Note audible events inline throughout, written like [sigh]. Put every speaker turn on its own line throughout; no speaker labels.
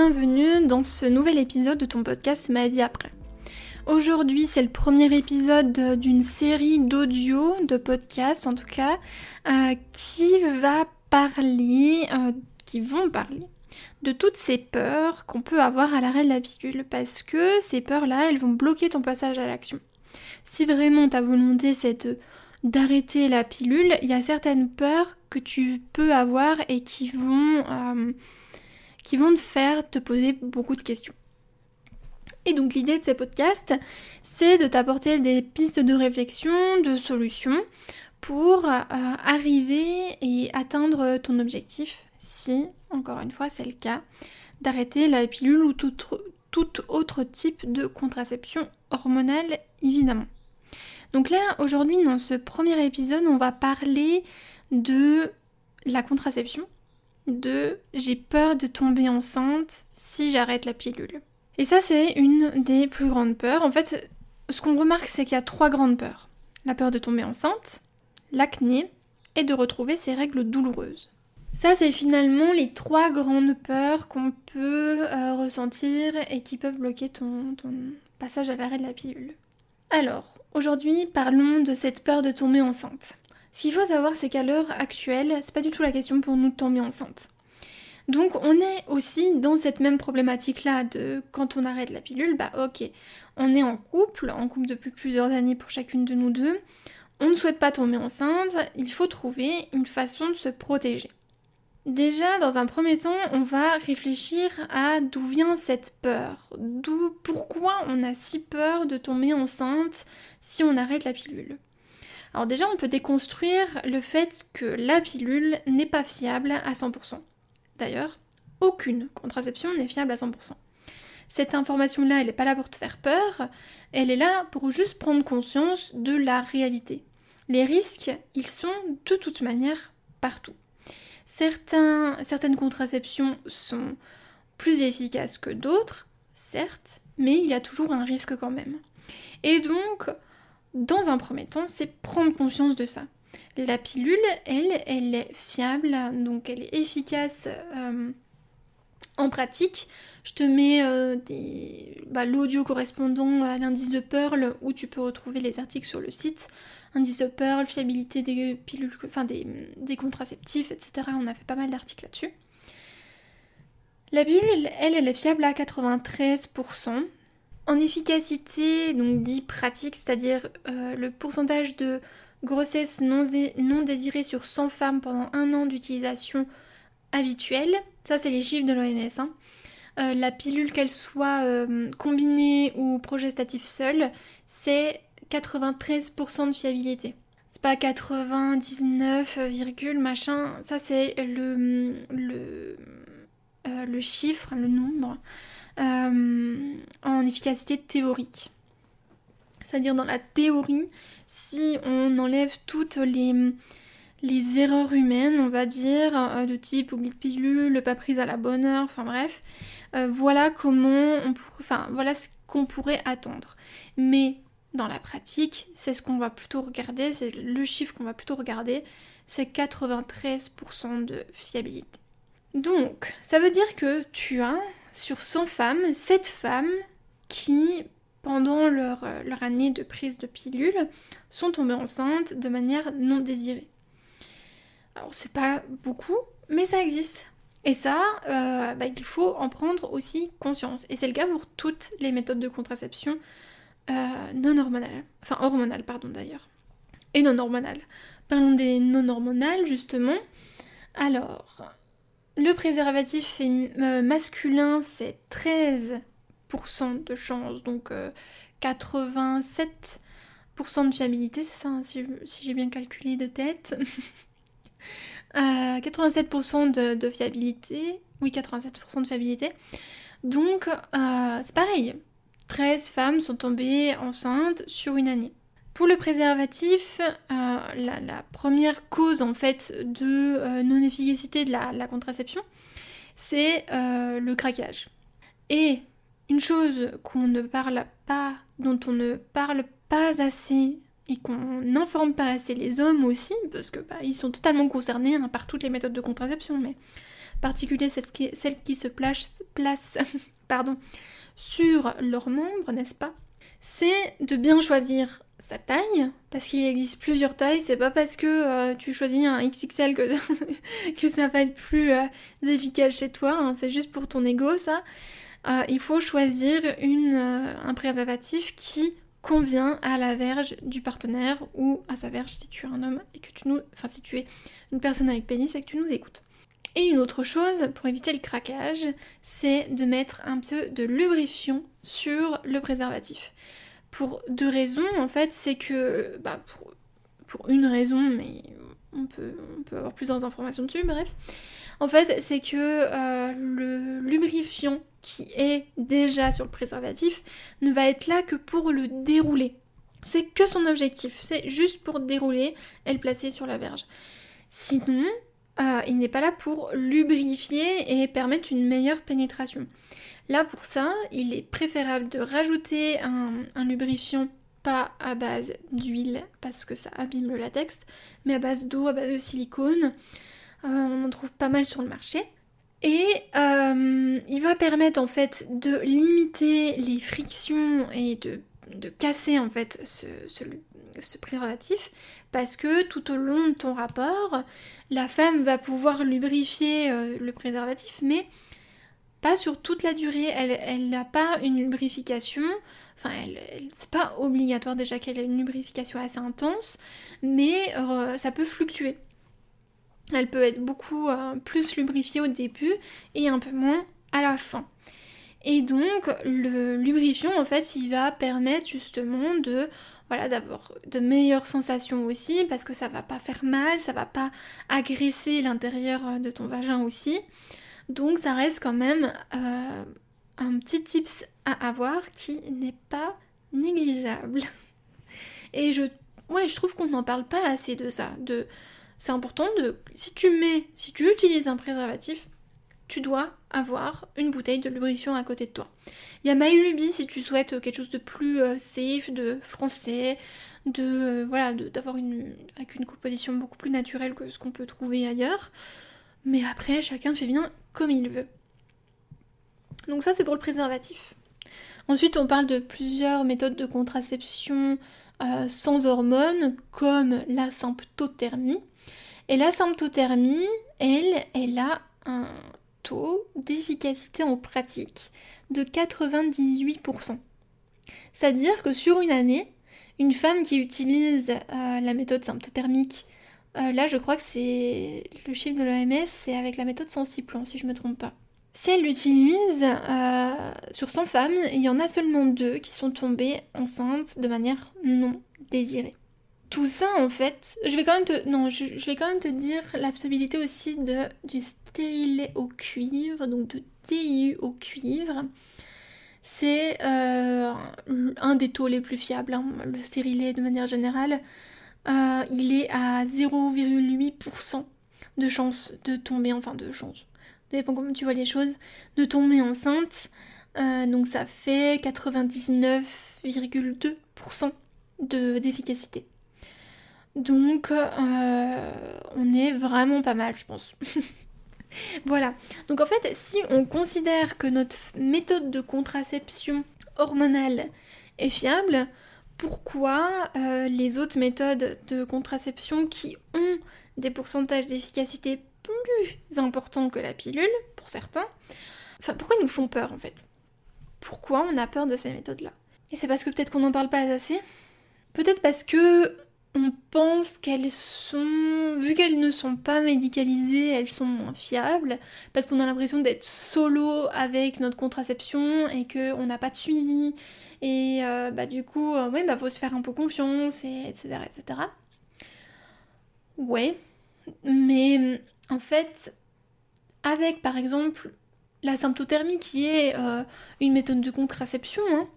bienvenue dans ce nouvel épisode de ton podcast Ma vie après. Aujourd'hui, c'est le premier épisode d'une série d'audio, de podcasts en tout cas, euh, qui va parler, euh, qui vont parler de toutes ces peurs qu'on peut avoir à l'arrêt de la pilule, parce que ces peurs-là, elles vont bloquer ton passage à l'action. Si vraiment ta volonté c'est d'arrêter la pilule, il y a certaines peurs que tu peux avoir et qui vont, euh, qui vont te faire te poser beaucoup de questions. Et donc l'idée de ces podcasts, c'est de t'apporter des pistes de réflexion, de solutions pour euh, arriver et atteindre ton objectif, si, encore une fois, c'est le cas, d'arrêter la pilule ou tout, tout autre type de contraception hormonale, évidemment. Donc là, aujourd'hui, dans ce premier épisode, on va parler de la contraception, de j'ai peur de tomber enceinte si j'arrête la pilule. Et ça, c'est une des plus grandes peurs. En fait, ce qu'on remarque, c'est qu'il y a trois grandes peurs. La peur de tomber enceinte, l'acné et de retrouver ses règles douloureuses. Ça, c'est finalement les trois grandes peurs qu'on peut euh, ressentir et qui peuvent bloquer ton, ton passage à l'arrêt de la pilule. Alors, aujourd'hui, parlons de cette peur de tomber enceinte. Ce qu'il faut savoir, c'est qu'à l'heure actuelle, c'est pas du tout la question pour nous de tomber enceinte. Donc on est aussi dans cette même problématique-là de quand on arrête la pilule, bah ok, on est en couple, en couple depuis plusieurs années pour chacune de nous deux, on ne souhaite pas tomber enceinte, il faut trouver une façon de se protéger. Déjà, dans un premier temps, on va réfléchir à d'où vient cette peur, d'où, pourquoi on a si peur de tomber enceinte si on arrête la pilule. Alors déjà, on peut déconstruire le fait que la pilule n'est pas fiable à 100%. D'ailleurs, aucune contraception n'est fiable à 100%. Cette information-là, elle n'est pas là pour te faire peur, elle est là pour juste prendre conscience de la réalité. Les risques, ils sont de toute manière partout. Certaines contraceptions sont plus efficaces que d'autres, certes, mais il y a toujours un risque quand même. Et donc, dans un premier temps, c'est prendre conscience de ça. La pilule, elle, elle est fiable, donc elle est efficace euh, en pratique. Je te mets euh, bah, l'audio correspondant à l'indice de Pearl où tu peux retrouver les articles sur le site. Indice de Pearl, fiabilité des pilules, enfin des, des contraceptifs, etc. On a fait pas mal d'articles là-dessus. La pilule, elle, elle est fiable à 93%. En efficacité, donc dit pratique, c'est-à-dire euh, le pourcentage de grossesse non, désirée sur 100 femmes pendant un an d'utilisation habituelle. Ça, c'est les chiffres de l'OMS. Hein. Euh, la pilule, qu'elle soit euh, combinée ou progestative seule, c'est 93% de fiabilité. C'est pas 99, machin. Ça, c'est le chiffre, le nombre en efficacité théorique. C'est-à-dire dans la théorie, si on enlève toutes les, erreurs humaines, on va dire, euh, de type oubli de pilule, pas prise à la bonne heure, enfin bref, euh, voilà comment on enfin voilà ce qu'on pourrait attendre. Mais dans la pratique, c'est ce qu'on va plutôt regarder, c'est le chiffre qu'on va plutôt regarder, c'est 93% de fiabilité. Donc, ça veut dire que tu as sur 100 femmes, 7 femmes qui pendant leur, euh, leur, année de prise de pilule, sont tombées enceintes de manière non désirée. Alors c'est pas beaucoup, mais ça existe. Et ça, euh, bah, il faut en prendre aussi conscience. Et c'est le cas pour toutes les méthodes de contraception euh, non hormonales. Enfin hormonales, pardon d'ailleurs. Et non hormonales. Parlons des non hormonales justement. Alors, le préservatif masculin, c'est 13% de chance, donc 87% euh, de fiabilité, c'est ça, hein, si, j'ai bien calculé de tête. 87% [laughs] euh, de, fiabilité, oui 87% de fiabilité. Donc euh, c'est pareil, 13 femmes sont tombées enceintes sur une année. Pour le préservatif, la, première cause en fait de non-efficacité de la, contraception, c'est le craquage. Et une chose qu'on ne parle pas, dont on ne parle pas assez et qu'on n'informe pas assez les hommes aussi, parce que bah, ils sont totalement concernés hein, par toutes les méthodes de contraception, mais particulier celles qui, se placent, place, [laughs] pardon, sur leurs membres, n'est-ce pas? C'est de bien choisir sa taille, parce qu'il existe plusieurs tailles, c'est pas parce que euh, tu choisis un XXL [laughs] que, ça va être plus euh, efficace chez toi, hein. c'est juste pour ton ego ça. Euh, il faut choisir une, un préservatif qui convient à la verge du partenaire ou à sa verge si tu es un homme et que tu nous. Enfin, si tu es une personne avec pénis et que tu nous écoutes. Et une autre chose, pour éviter le craquage, c'est de mettre un peu de lubrifiant sur le préservatif. Pour deux raisons, en fait, c'est que. Bah, pour, une raison, mais on peut, on peut avoir plusieurs informations dessus, bref. En fait, c'est que euh, le lubrifiant qui est déjà sur le préservatif ne va être là que pour le dérouler. C'est que son objectif, c'est juste pour dérouler et le placer sur la verge. Sinon, euh, il n'est pas là pour lubrifier et permettre une meilleure pénétration. Là, pour ça, il est préférable de rajouter un, lubrifiant pas à base d'huile parce que ça abîme le latex, mais à base d'eau, à base de silicone. Euh, on en trouve pas mal sur le marché. Et euh, il va permettre en fait de limiter les frictions et de, casser en fait ce, préservatif parce que tout au long de ton rapport, la femme va pouvoir lubrifier euh, le préservatif mais pas sur toute la durée. Elle n'a pas une lubrification, enfin c'est pas obligatoire déjà qu'elle ait une lubrification assez intense, mais euh, ça peut fluctuer. Elle peut être beaucoup euh, plus lubrifiée au début et un peu moins à la fin. Et donc le lubrifiant en fait il va permettre justement de voilà d'avoir de meilleures sensations aussi parce que ça va pas faire mal, ça va pas agresser l'intérieur euh, de ton vagin aussi. Donc ça reste quand même euh, un petit tips à avoir qui n'est pas négligeable. [laughs] Et je ouais, je trouve qu'on n'en parle pas assez de ça, de c'est important de. Si tu mets, si tu utilises un préservatif, tu dois avoir une bouteille de lubrifiant à côté de toi. Il y a MyLuby si tu souhaites quelque chose de plus euh, safe, de français, de euh, voilà, d'avoir une avec une composition beaucoup plus naturelle que ce qu'on peut trouver ailleurs. Mais après, chacun fait bien comme il veut. Donc ça, c'est pour le préservatif. Ensuite, on parle de plusieurs méthodes de contraception euh, sans hormones, comme la symptothermie. Et la symptothermie, elle, elle a un taux d'efficacité en pratique de 98%. C'est-à-dire que sur une année, une femme qui utilise euh, la méthode symptothermique, euh, là je crois que c'est le chiffre de l'OMS, c'est avec la méthode Sensiplan si je ne me trompe pas. Si elle l'utilise, euh, sur 100 femmes, il y en a seulement deux qui sont tombées enceintes de manière non désirée tout ça en fait, je vais quand même te, je, vais quand même te dire la fiabilité aussi de, du stérilet au cuivre, donc de TIU au cuivre. C'est euh, un des taux les plus fiables, hein, le stérilet de manière générale. Euh, il est à 0,8% de chance de tomber, enfin de chance, dépend comment tu vois les choses, de tomber enceinte. Euh, donc ça fait 99,2% d'efficacité. Donc, euh, on est vraiment pas mal, je pense. [laughs] voilà. Donc, en fait, si on considère que notre méthode de contraception hormonale est fiable, pourquoi euh, les autres méthodes de contraception qui ont des pourcentages d'efficacité plus importants que la pilule, pour certains, enfin, pourquoi ils nous font peur en fait? Pourquoi on a peur de ces méthodes-là? Et c'est parce que peut-être qu'on n'en parle pas assez? Peut-être parce que on pense qu'elles sont, vu qu'elles ne sont pas médicalisées, elles sont moins fiables, parce qu'on a l'impression d'être solo avec notre contraception et qu'on n'a pas de suivi, et euh, bah du coup, euh, bah faut se faire un peu confiance, et etc. etc. Ouais, mais en fait, avec par exemple la symptothermie qui est euh, une méthode de contraception, hein,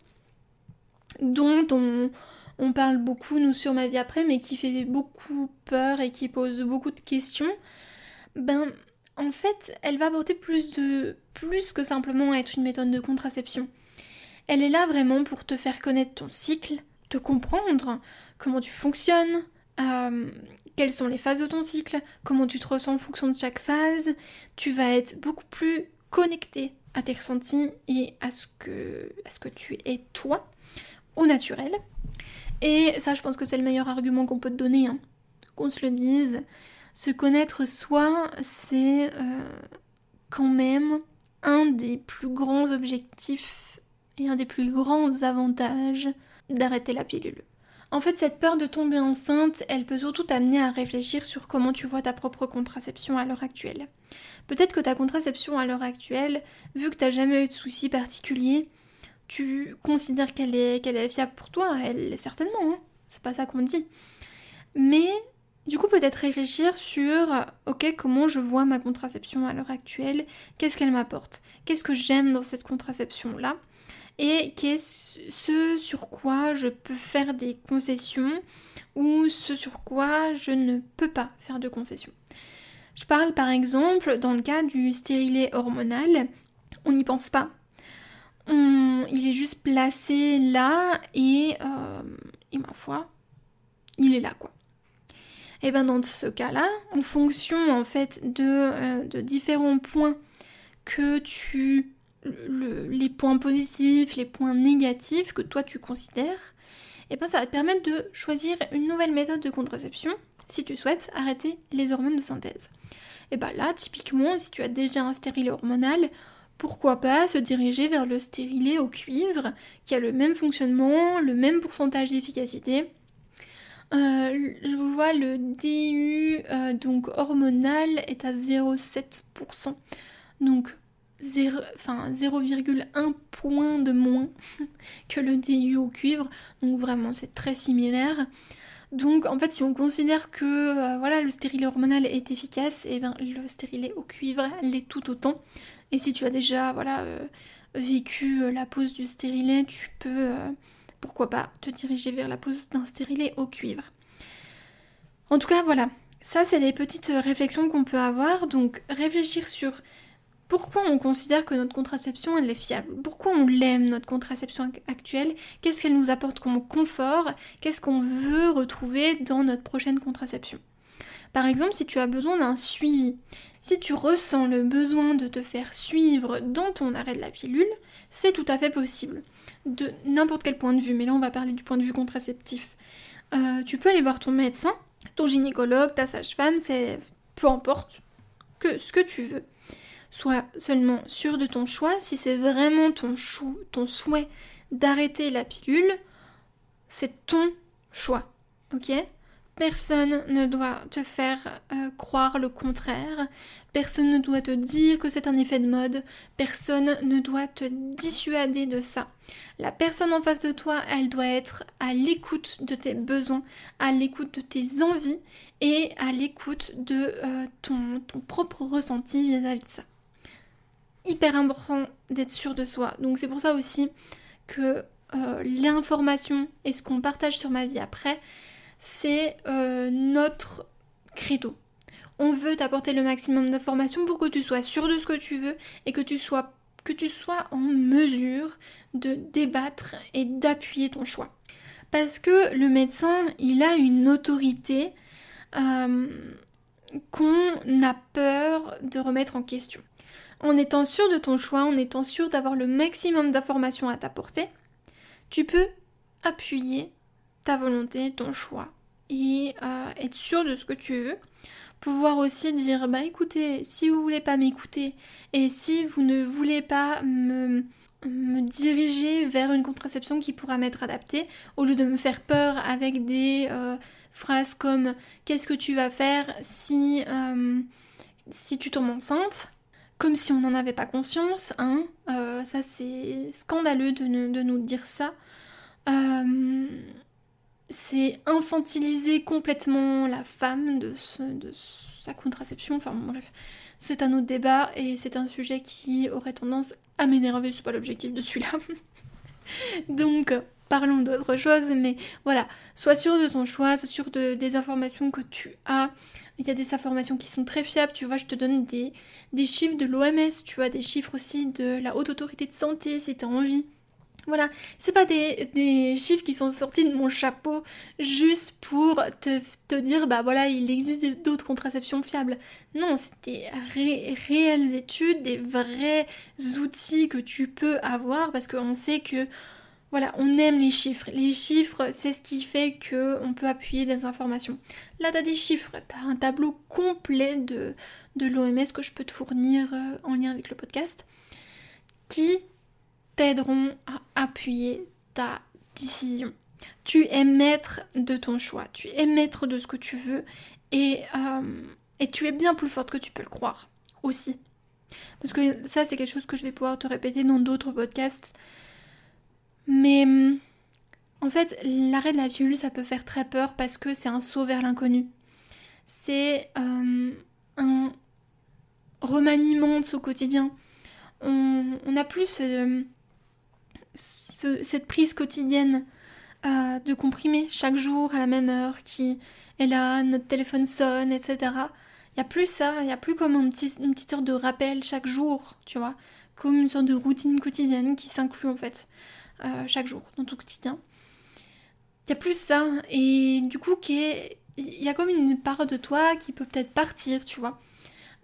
dont on on parle beaucoup, nous, sur ma vie après, mais qui fait beaucoup peur et qui pose beaucoup de questions, ben, en fait, elle va apporter plus de. plus que simplement être une méthode de contraception. Elle est là vraiment pour te faire connaître ton cycle, te comprendre, comment tu fonctionnes, euh, quelles sont les phases de ton cycle, comment tu te ressens en fonction de chaque phase. Tu vas être beaucoup plus connecté à tes ressentis et à ce que, à ce que tu es toi, au naturel. Et ça, je pense que c'est le meilleur argument qu'on peut te donner, hein. qu'on se le dise. Se connaître soi, c'est euh, quand même un des plus grands objectifs et un des plus grands avantages d'arrêter la pilule. En fait, cette peur de tomber enceinte, elle peut surtout t'amener à réfléchir sur comment tu vois ta propre contraception à l'heure actuelle. Peut-être que ta contraception à l'heure actuelle, vu que tu n'as jamais eu de soucis particuliers, tu considères qu'elle est, qu'elle est fiable pour toi, elle l'est certainement, hein. c'est pas ça qu'on dit. Mais du coup, peut-être réfléchir sur, ok, comment je vois ma contraception à l'heure actuelle, qu'est-ce qu'elle m'apporte, qu'est-ce que j'aime dans cette contraception-là, et qu'est-ce ce sur quoi je peux faire des concessions ou ce sur quoi je ne peux pas faire de concessions. Je parle par exemple dans le cas du stérilet hormonal, on n'y pense pas. il est juste placé là et, euh, et ma foi, il est là quoi. Et bien dans ce cas-là, en fonction en fait de, euh, de différents points que tu les points positifs, les points négatifs que toi tu considères, et ben ça va te permettre de choisir une nouvelle méthode de contraception si tu souhaites arrêter les hormones de synthèse. Et ben là, typiquement, si tu as déjà un stérilet hormonal, pourquoi pas se diriger vers le stérilet au cuivre, qui a le même fonctionnement, le même pourcentage d'efficacité. Euh, je vois le DU euh, donc hormonal est à 0,7%. Donc 0,1 point de moins [laughs] que le DU au cuivre. Donc vraiment c'est très similaire. Donc en fait si on considère que euh, voilà le stérilet hormonal est efficace, et eh bien le stérilet au cuivre l'est tout autant. Et si tu as déjà voilà euh, vécu euh, la pose du stérilet, tu peux pourquoi pas te diriger vers la pose d'un stérilet au cuivre. En tout cas voilà, ça c'est des petites réflexions qu'on peut avoir. Donc réfléchir sur pourquoi on considère que notre contraception elle est fiable? Pourquoi on l'aime notre contraception actuelle? Qu'est-ce qu'elle nous apporte comme confort? Qu'est-ce qu'on veut retrouver dans notre prochaine contraception? Par exemple, si tu as besoin d'un suivi, si tu ressens le besoin de te faire suivre dans ton arrêt de la pilule, c'est tout à fait possible. De n'importe quel point de vue, mais là on va parler du point de vue contraceptif. Euh, tu peux aller voir ton médecin, ton gynécologue, ta sage-femme, c'est peu importe que ce que tu veux sois seulement sûr de ton choix. Si c'est vraiment ton, souhait d'arrêter la pilule, c'est ton choix. Ok? Personne ne doit te faire euh, croire le contraire. Personne ne doit te dire que c'est un effet de mode. Personne ne doit te dissuader de ça. La personne en face de toi, elle doit être à l'écoute de tes besoins, à l'écoute de tes envies et à l'écoute de euh, ton, propre ressenti vis à -vis de ça hyper important d'être sûr de soi. Donc c'est pour ça aussi que euh, l'information et ce qu'on partage sur ma vie après, c'est euh, notre credo. On veut t'apporter le maximum d'informations pour que tu sois sûr de ce que tu veux et que tu sois, en mesure de débattre et d'appuyer ton choix. Parce que le médecin, il a une autorité euh, qu'on a peur de remettre en question en étant sûr de ton choix, en étant sûr d'avoir le maximum d'informations à t'apporter, tu peux appuyer ta volonté, ton choix et euh, être sûr de ce que tu veux. Pouvoir aussi dire bah écoutez, si vous voulez pas m'écouter et si vous ne voulez pas me, me diriger vers une contraception qui pourra m'être adaptée, au lieu de me faire peur avec des euh, phrases comme qu'est-ce que tu vas faire si, euh, si tu tombes enceinte, comme si on n'en avait pas conscience, hein. Euh, ça c'est scandaleux de, nous dire ça. Euh, c'est infantiliser complètement la femme de, sa contraception. Enfin bref, c'est un autre débat et c'est un sujet qui aurait tendance à m'énerver. C'est pas l'objectif de celui-là. [laughs] Donc parlons d'autre chose, mais voilà, sois sûr de ton choix, sois sûr de, des informations que tu as. Il y a des informations qui sont très fiables, tu vois, je te donne des, chiffres de l'OMS, tu vois, des chiffres aussi de la Haute Autorité de Santé si tu as envie. Voilà, c'est pas des, chiffres qui sont sortis de mon chapeau juste pour te, dire, bah voilà, il existe d'autres contraceptions fiables. Non, c'est des réelles études, des vrais outils que tu peux avoir parce qu'on sait que, voilà, on aime les chiffres. Les chiffres, c'est ce qui fait qu'on peut appuyer des informations. Là, t'as des chiffres, t'as un tableau complet de, de l'OMS que je peux te fournir euh, en lien avec le podcast qui t'aideront à appuyer ta décision. Tu es maître de ton choix, tu es maître de ce que tu veux et, euh, et tu es bien plus forte que tu peux le croire aussi. Parce que ça, c'est quelque chose que je vais pouvoir te répéter dans d'autres podcasts. Mais en fait, l'arrêt de la pilule, ça peut faire très peur parce que c'est un saut vers l'inconnu. C'est euh, un remaniement de ce quotidien. On, on a plus cette prise quotidienne euh, de comprimés chaque jour à la même heure qui est là, notre téléphone sonne, etc. Il n'y a plus ça, il n'y a plus comme un petit, une petite heure de rappel chaque jour, tu vois, comme une sorte de routine quotidienne qui s'inclut en fait euh, chaque jour dans ton quotidien. Il n'y a plus ça, et du coup, il y a comme une part de toi qui peut peut-être partir, tu vois.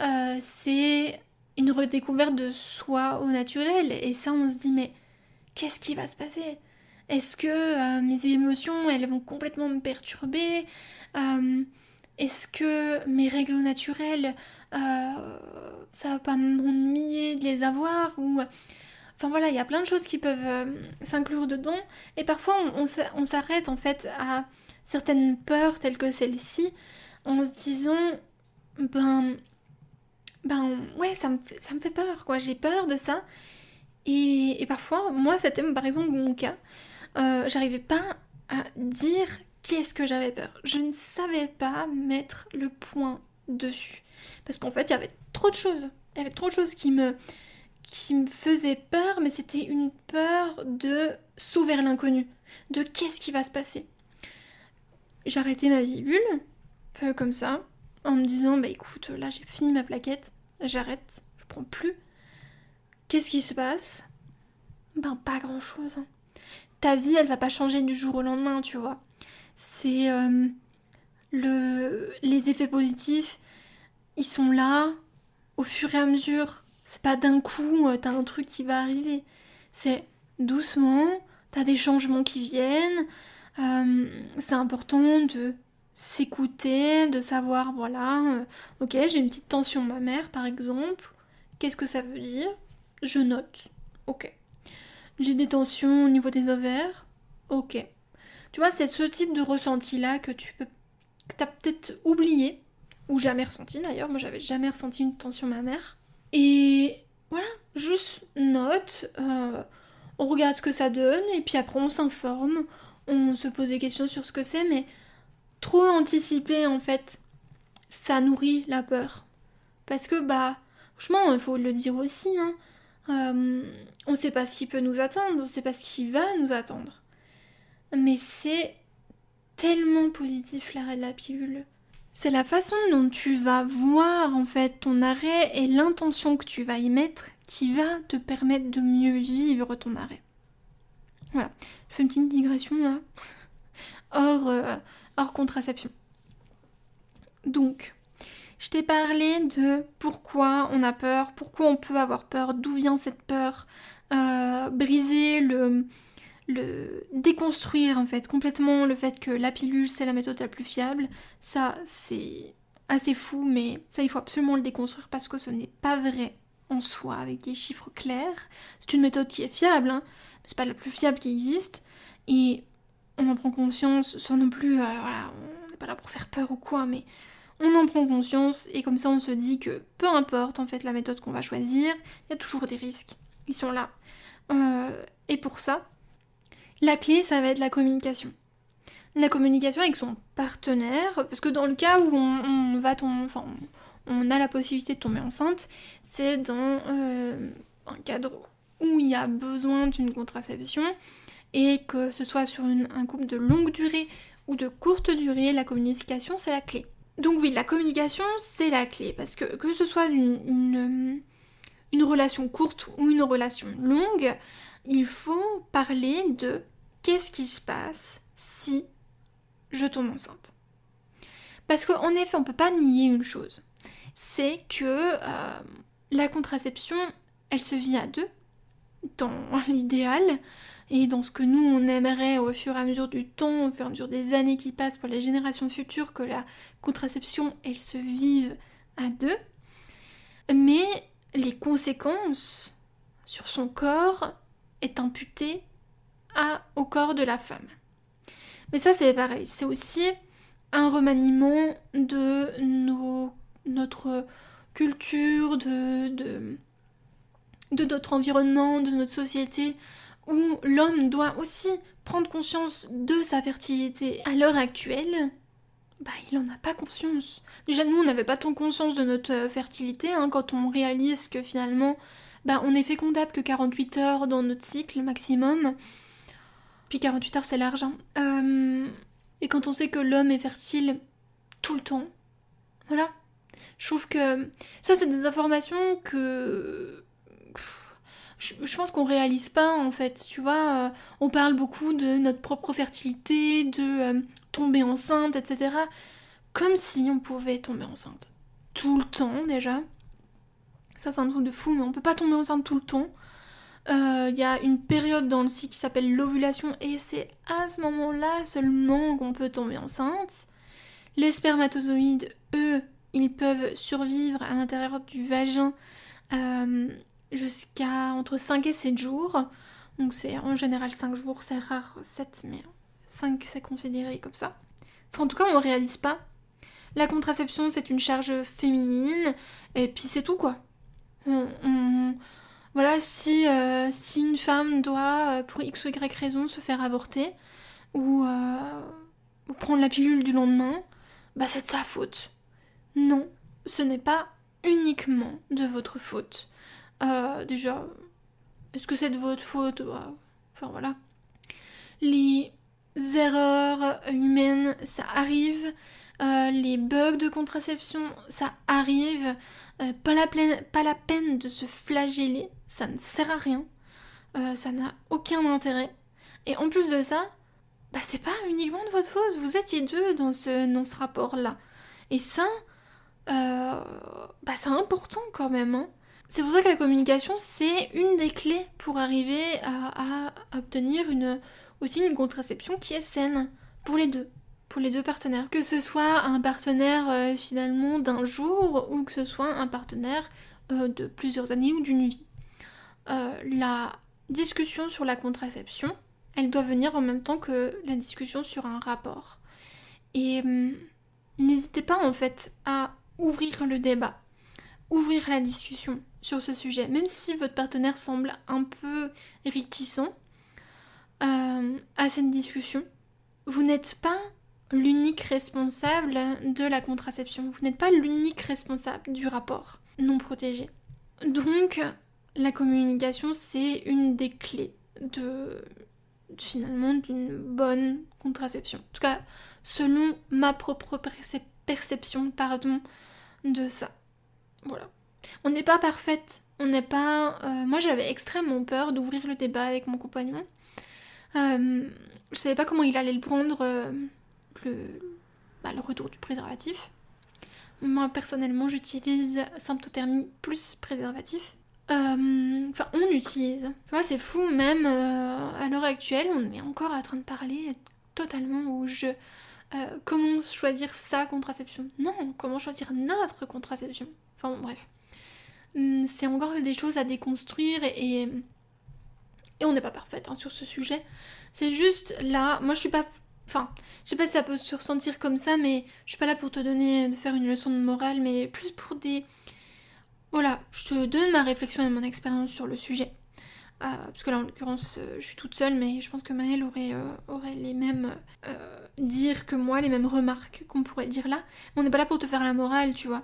Euh, c'est une redécouverte de soi au naturel, et ça, on se dit, mais qu'est-ce qui va se passer? Est-ce que euh, mes émotions, elles vont complètement me perturber? Est-ce que mes règles naturelles, euh, ça va pas m'ennuyer de les avoir? Ou... Enfin voilà, il y a plein de choses qui peuvent s'inclure dedans et parfois on, s'arrête en fait à certaines peurs telles que celle-ci en se disant ben ben ouais ça me, ça me fait peur quoi, j'ai peur de ça et, parfois, moi, c'était par exemple mon cas. Euh, j'arrivais pas à dire qu'est-ce que j'avais peur. Je ne savais pas mettre le point dessus. Parce qu'en fait, il y avait trop de choses. Il y avait trop de choses qui me, qui me faisaient peur, mais c'était une peur de s'ouvrir l'inconnu. De qu'est-ce qui va se passer. J'arrêtais ma pilule, peu comme ça, en me disant, bah écoute, là j'ai fini ma plaquette, j'arrête, je prends plus. Qu'est-ce qui se passe? Ben pas grand-chose. Hein. Ta vie, elle va pas changer du jour au lendemain, tu vois. C'est euh, le les effets positifs, ils sont là au fur et à mesure. C'est pas d'un coup, euh, t'as un truc qui va arriver. C'est doucement, t'as des changements qui viennent. Euh, c'est important de s'écouter, de savoir, voilà, ok, j'ai une petite tension ma mère, par exemple. Qu'est-ce que ça veut dire? Je note. Ok. J'ai des tensions au niveau des ovaires? Ok. Tu vois, c'est ce type de ressenti-là que tu peux. que t'as peut-être oublié. Ou jamais ressenti d'ailleurs. Moi, j'avais jamais ressenti une tension mammaire. Et voilà, juste note. Euh, on regarde ce que ça donne. Et puis après, on s'informe. On se pose des questions sur ce que c'est. Mais trop anticiper, en fait, ça nourrit la peur. Parce que, bah, franchement, il faut le dire aussi, hein. Euh, on sait pas ce qui peut nous attendre, on sait pas ce qui va nous attendre. Mais c'est tellement positif l'arrêt de la pilule. C'est la façon dont tu vas voir en fait ton arrêt et l'intention que tu vas y mettre qui va te permettre de mieux vivre ton arrêt. Voilà, je fais une petite digression là, hors, euh, contraception. Donc, je t'ai parlé de pourquoi on a peur, pourquoi on peut avoir peur, d'où vient cette peur, euh, briser le, le déconstruire en fait complètement le fait que la pilule c'est la méthode la plus fiable. Ça c'est assez fou, mais ça il faut absolument le déconstruire parce que ce n'est pas vrai en soi avec des chiffres clairs. C'est une méthode qui est fiable, hein, mais c'est pas la plus fiable qui existe et on en prend conscience sans non plus, euh, voilà, on n'est pas là pour faire peur ou quoi, mais on en prend conscience et comme ça on se dit que peu importe en fait la méthode qu'on va choisir, il y a toujours des risques. Ils sont là. Euh, et pour ça, la clé ça va être la communication. La communication avec son partenaire, parce que dans le cas où on, va enfin, on a la possibilité de tomber enceinte, c'est dans euh, un cadre où il y a besoin d'une contraception et que ce soit sur un couple de longue durée ou de courte durée, la communication c'est la clé. Donc oui, la communication, c'est la clé, parce que que ce soit une, une relation courte ou une relation longue, il faut parler de qu'est-ce qui se passe si je tombe enceinte. Parce qu'en effet, on ne peut pas nier une chose. C'est que euh, la contraception, elle se vit à deux, dans [laughs] l'idéal, et dans ce que nous, on aimerait au fur et à mesure du temps, au fur et à mesure des années qui passent pour les générations futures, que la contraception, elle se vive à deux. Mais les conséquences sur son corps est imputée à, au corps de la femme. Mais ça, c'est pareil. C'est aussi un remaniement de nos, notre culture, de, de, de notre environnement, de notre société, où l'homme doit aussi prendre conscience de sa fertilité. À l'heure actuelle, bah, il n'en a pas conscience. Déjà, nous, on n'avait pas tant conscience de notre euh, fertilité, hein, quand on réalise que finalement, bah, on est fécondable que 48 heures dans notre cycle maximum. Puis 48 heures, c'est large. Hein. Euh, et quand on sait que l'homme est fertile tout le temps, voilà. Je trouve que ça, c'est des informations que je, pense qu'on réalise pas en fait, tu vois. Euh, on parle beaucoup de notre propre fertilité, de euh, tomber enceinte, etc. Comme si on pouvait tomber enceinte. Tout le temps déjà. Ça c'est un truc de fou, mais on peut pas tomber enceinte tout le temps. Il euh, y a une période dans le cycle qui s'appelle l'ovulation et c'est à ce moment-là seulement qu'on peut tomber enceinte. Les spermatozoïdes, eux, ils peuvent survivre à l'intérieur du vagin jusqu'à entre 5 et 7 jours. Donc c'est en général 5 jours, c'est rare 7, mais 5 c'est considéré comme ça. Enfin en tout cas on ne réalise pas. La contraception c'est une charge féminine, et puis c'est tout quoi. Voilà, si, euh, si une femme doit, euh, pour x ou y raison, se faire avorter, ou, euh, ou prendre la pilule du lendemain, bah c'est de sa faute. Non, ce n'est pas uniquement de votre faute. Euh, déjà, est-ce que c'est de votre faute Enfin voilà. Les erreurs humaines, ça arrive. Euh, les bugs de contraception, ça arrive. Euh, pas, la pas la peine de se flageller, ça ne sert à rien. ça n'a aucun intérêt. Et en plus de ça, bah c'est pas uniquement de votre faute. Vous étiez deux dans ce, dans ce rapport-là. Et ça, bah c'est important quand même. Hein. C'est pour ça que la communication, c'est une des clés pour arriver à, obtenir aussi une contraception qui est saine pour les deux, pour les deux partenaires. Que ce soit un partenaire euh, finalement d'un jour ou que ce soit un partenaire euh, de plusieurs années ou d'une vie. Euh, la discussion sur la contraception, elle doit venir en même temps que la discussion sur un rapport. Et hum, n'hésitez pas en fait à ouvrir le débat, ouvrir la discussion sur ce sujet, même si votre partenaire semble un peu réticent euh, à cette discussion. Vous n'êtes pas l'unique responsable de la contraception, vous n'êtes pas l'unique responsable du rapport non protégé. Donc, la communication, c'est une des clés de finalement d'une bonne contraception. En tout cas, selon ma propre perception, pardon, de ça. Voilà. On n'est pas parfaite. On n'est pas. Euh, moi, j'avais extrêmement peur d'ouvrir le débat avec mon compagnon. Euh, je savais pas comment il allait le prendre, euh, bah, le, retour du préservatif. Moi, personnellement, j'utilise symptothermie plus préservatif. Enfin, on utilise. Tu vois, c'est fou, même à l'heure actuelle, on est encore en train de parler totalement au jeu. comment choisir sa contraception? Non, comment choisir notre contraception? Enfin, bon, bref. Hum, c'est encore des choses à déconstruire et, et, on n'est pas parfaite hein, sur ce sujet. C'est juste là, moi je suis pas. Enfin, je sais pas si ça peut se ressentir comme ça, mais je suis pas là pour te donner, de faire une leçon de morale, mais plus pour des. Voilà, je te donne ma réflexion et mon expérience sur le sujet. Euh, parce que là, en l'occurrence, euh, je suis toute seule, mais je pense que Maëlle aurait, euh, aurait les mêmes dire que moi, les mêmes remarques qu'on pourrait dire là. Mais on n'est pas là pour te faire la morale, tu vois.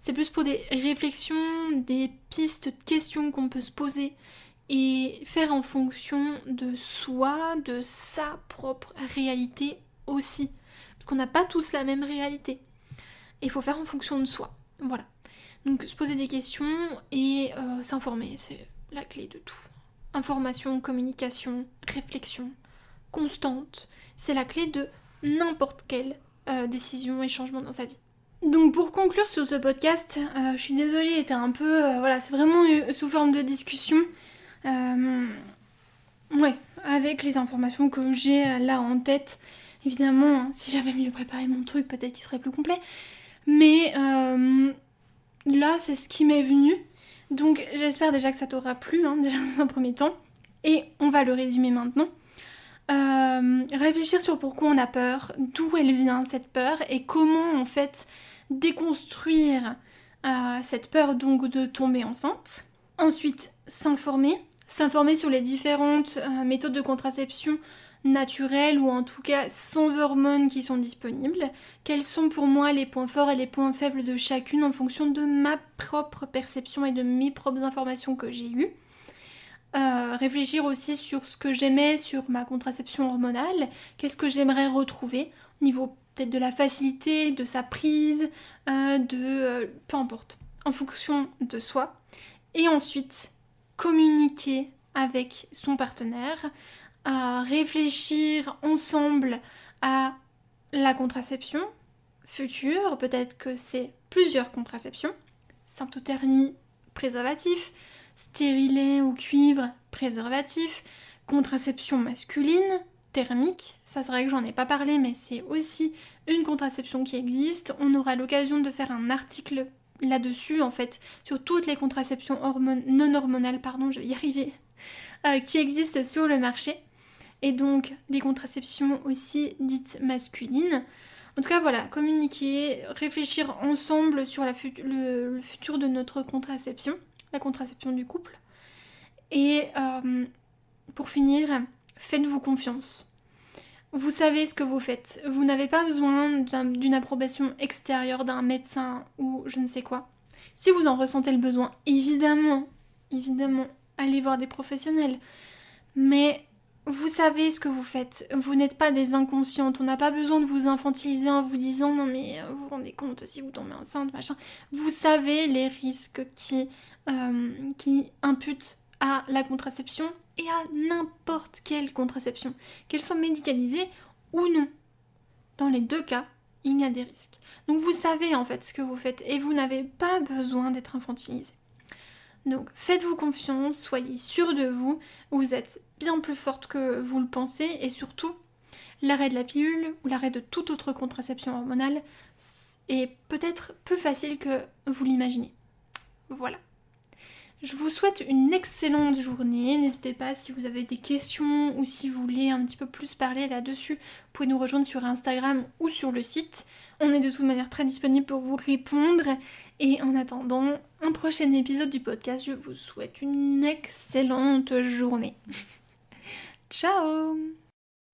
C'est plus pour des réflexions, des pistes de questions qu'on peut se poser et faire en fonction de soi, de sa propre réalité aussi. Parce qu'on n'a pas tous la même réalité. Il faut faire en fonction de soi. Voilà. Donc se poser des questions et euh, s'informer, c'est la clé de tout. Information, communication, réflexion constante, c'est la clé de n'importe quelle euh, décision et changement dans sa vie. Donc pour conclure sur ce podcast, euh, je suis désolée, était un peu... voilà, c'est vraiment sous forme de discussion. ouais, avec les informations que j'ai là en tête. Évidemment, hein, si j'avais mieux préparé mon truc, peut-être qu'il serait plus complet. Mais là, c'est ce qui m'est venu. Donc j'espère déjà que ça t'aura plu, hein, [laughs] déjà dans un premier temps. Et on va le résumer maintenant. Euh, réfléchir sur pourquoi on a peur, d'où elle vient cette peur et comment en fait déconstruire euh, cette peur donc de tomber enceinte. Ensuite, s'informer, s'informer sur les différentes euh, méthodes de contraception naturelles ou en tout cas sans hormones qui sont disponibles, quels sont pour moi les points forts et les points faibles de chacune en fonction de ma propre perception et de mes propres informations que j'ai eues. Euh, réfléchir aussi sur ce que j'aimais sur ma contraception hormonale, qu'est-ce que j'aimerais retrouver au niveau peut-être de la facilité, de sa prise, euh, de... Euh, peu importe, en fonction de soi. Et ensuite, communiquer avec son partenaire réfléchir ensemble à la contraception future. Peut-être que c'est plusieurs contraceptions. Symptothermie, préservatif. Stérilet ou cuivre, préservatif. Contraception masculine, thermique. Ça, c'est vrai que j'en ai pas parlé, mais c'est aussi une contraception qui existe. On aura l'occasion de faire un article là-dessus, en fait, sur toutes les contraceptions non hormonales, pardon, je vais y arriver, [laughs] euh, qui existent sur le marché et donc les contraceptions aussi dites masculines. En tout cas, voilà, communiquer, réfléchir ensemble sur le, futur de notre contraception, la contraception du couple. Et euh, pour finir, faites-vous confiance. Vous savez ce que vous faites. Vous n'avez pas besoin d'une approbation extérieure d'un médecin ou je ne sais quoi. Si vous en ressentez le besoin, évidemment, évidemment, allez voir des professionnels. Mais vous savez ce que vous faites. Vous n'êtes pas des inconscientes. On n'a pas besoin de vous infantiliser en vous disant non mais euh, vous vous rendez compte si vous tombez enceinte, machin. Vous savez les risques qui, euh, qui imputent à la contraception et à n'importe quelle contraception, qu'elle soit médicalisée ou non. Dans les deux cas, il y a des risques. Donc vous savez en fait ce que vous faites et vous n'avez pas besoin d'être infantilisé. Donc faites-vous confiance, soyez sûr de vous, vous êtes bien plus forte que vous le pensez et surtout l'arrêt de la pilule ou l'arrêt de toute autre contraception hormonale est peut-être plus facile que vous l'imaginez. Voilà. Je vous souhaite une excellente journée. N'hésitez pas si vous avez des questions ou si vous voulez un petit peu plus parler là-dessus, vous pouvez nous rejoindre sur Instagram ou sur le site. On est de toute manière très disponible pour vous répondre. Et en attendant un prochain épisode du podcast, je vous souhaite une excellente journée. [laughs] Ciao